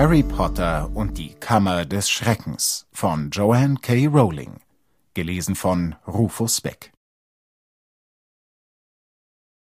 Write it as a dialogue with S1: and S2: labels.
S1: Harry Potter und die Kammer des Schreckens von Joanne K. Rowling. Gelesen von Rufus Beck